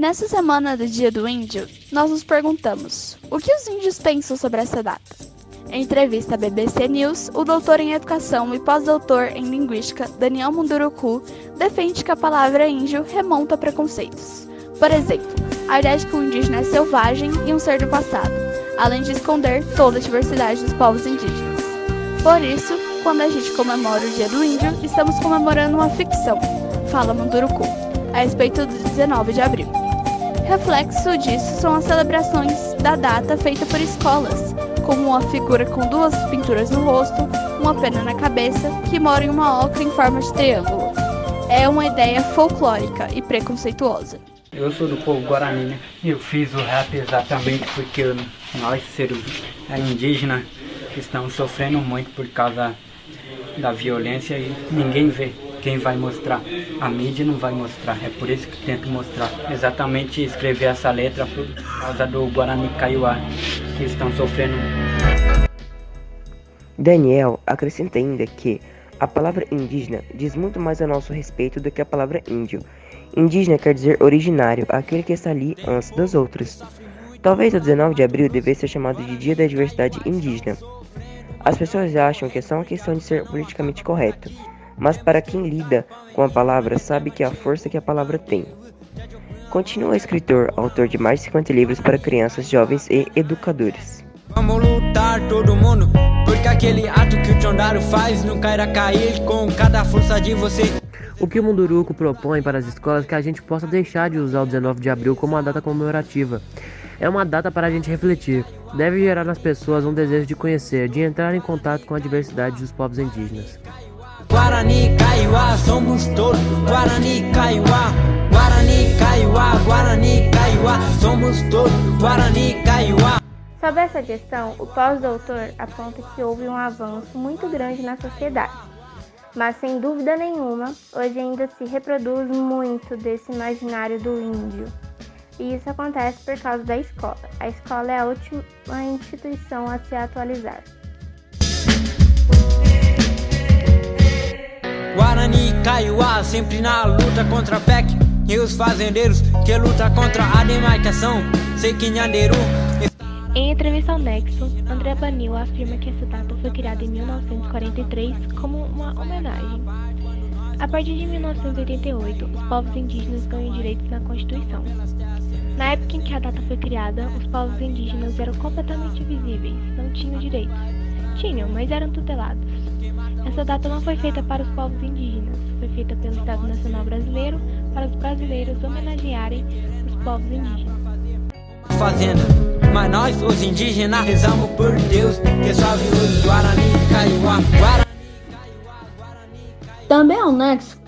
Nessa semana do Dia do Índio, nós nos perguntamos: o que os índios pensam sobre essa data? Em entrevista à BBC News, o doutor em educação e pós-doutor em linguística Daniel Munduruku defende que a palavra índio remonta a preconceitos. Por exemplo, a ideia de que o indígena é selvagem e um ser do passado, além de esconder toda a diversidade dos povos indígenas. Por isso, quando a gente comemora o Dia do Índio, estamos comemorando uma ficção, fala Munduruku, a respeito do 19 de abril. Reflexo disso são as celebrações da data feita por escolas, como uma figura com duas pinturas no rosto, uma pena na cabeça, que mora em uma ocra em forma de triângulo. É uma ideia folclórica e preconceituosa. Eu sou do povo Guarani, né? Eu fiz o rap exatamente porque nós, seres indígenas, estamos sofrendo muito por causa da violência e ninguém vê quem vai mostrar. A mídia não vai mostrar. É por isso que tento mostrar. Exatamente escrever essa letra por causa do Guarani Kaiowá, que estão sofrendo. Daniel acrescenta ainda que a palavra indígena diz muito mais a nosso respeito do que a palavra índio. Indígena quer dizer originário, aquele que está ali antes dos outros. Talvez o 19 de abril devesse ser chamado de Dia da Diversidade Indígena. As pessoas acham que é só uma questão de ser politicamente correto, mas para quem lida com a palavra sabe que a força que a palavra tem. Continua escritor, autor de mais de 50 livros para crianças, jovens e educadores. Vamos lutar todo mundo, porque aquele ato que o Tchondaro faz nunca irá cair com cada força de você. O que o Munduruco propõe para as escolas é que a gente possa deixar de usar o 19 de abril como uma data comemorativa. É uma data para a gente refletir. Deve gerar nas pessoas um desejo de conhecer, de entrar em contato com a diversidade dos povos indígenas. Guarani, Kaiowá, somos todos Guarani, Kaiowá Guarani, Kaiowá, Guarani, Kaiowá Somos todos Guarani, Kaiowá Sobre essa questão, o pós-doutor aponta que houve um avanço muito grande na sociedade. Mas sem dúvida nenhuma, hoje ainda se reproduz muito desse imaginário do índio. E isso acontece por causa da escola. A escola é a última instituição a se atualizar. Guarani, Kaiowá, sempre na luta contra a PEC E os fazendeiros que lutam contra a demarcação Sei que Nhanderu em entrevista ao Nexo, André Banil afirma que essa data foi criada em 1943 como uma homenagem. A partir de 1988, os povos indígenas ganham direitos na Constituição. Na época em que a data foi criada, os povos indígenas eram completamente invisíveis, não tinham direitos. Tinham, mas eram tutelados. Essa data não foi feita para os povos indígenas, foi feita pelo Estado Nacional Brasileiro para os brasileiros homenagearem os povos indígenas. Fazenda, mas nós, os indígenas, rezamos por Deus, que salve os Guarani, Kaiowá, Guarani. Também ao Nexo,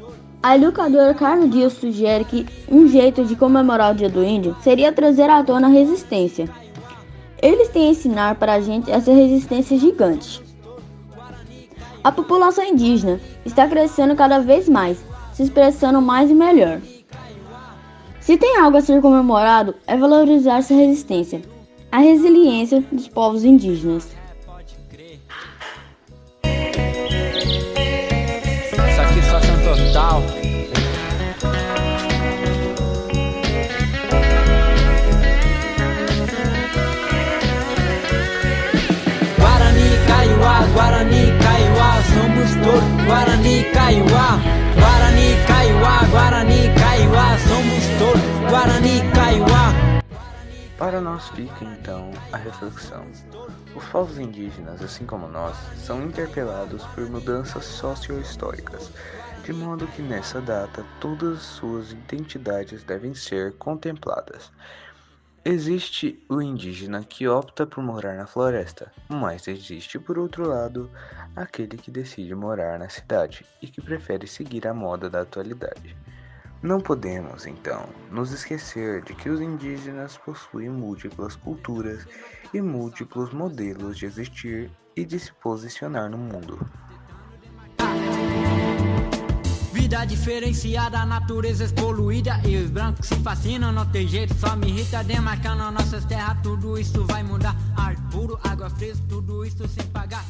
a educadora Carmen Dias sugere que um jeito de comemorar o Dia do Índio seria trazer à tona a resistência. Eles têm a ensinar para a gente essa resistência gigante. A população indígena está crescendo cada vez mais, se expressando mais e melhor. Se tem algo a ser comemorado, é valorizar essa resistência, a resiliência dos povos indígenas. Guarani, Kaiowá. Guarani, Kaiowá, Guarani, Kaiowá, somos todos Guarani, Kaiowá. Para nós fica então a reflexão. Os povos indígenas, assim como nós, são interpelados por mudanças socio-históricas, de modo que nessa data todas suas identidades devem ser contempladas. Existe o indígena que opta por morar na floresta, mas existe, por outro lado, aquele que decide morar na cidade e que prefere seguir a moda da atualidade. Não podemos, então, nos esquecer de que os indígenas possuem múltiplas culturas e múltiplos modelos de existir e de se posicionar no mundo. Vida diferenciada, natureza poluída E os brancos se fascinam, não tem jeito Só me irrita demarcando nossas terras Tudo isso vai mudar. Ar puro, água fresca, tudo isso sem pagar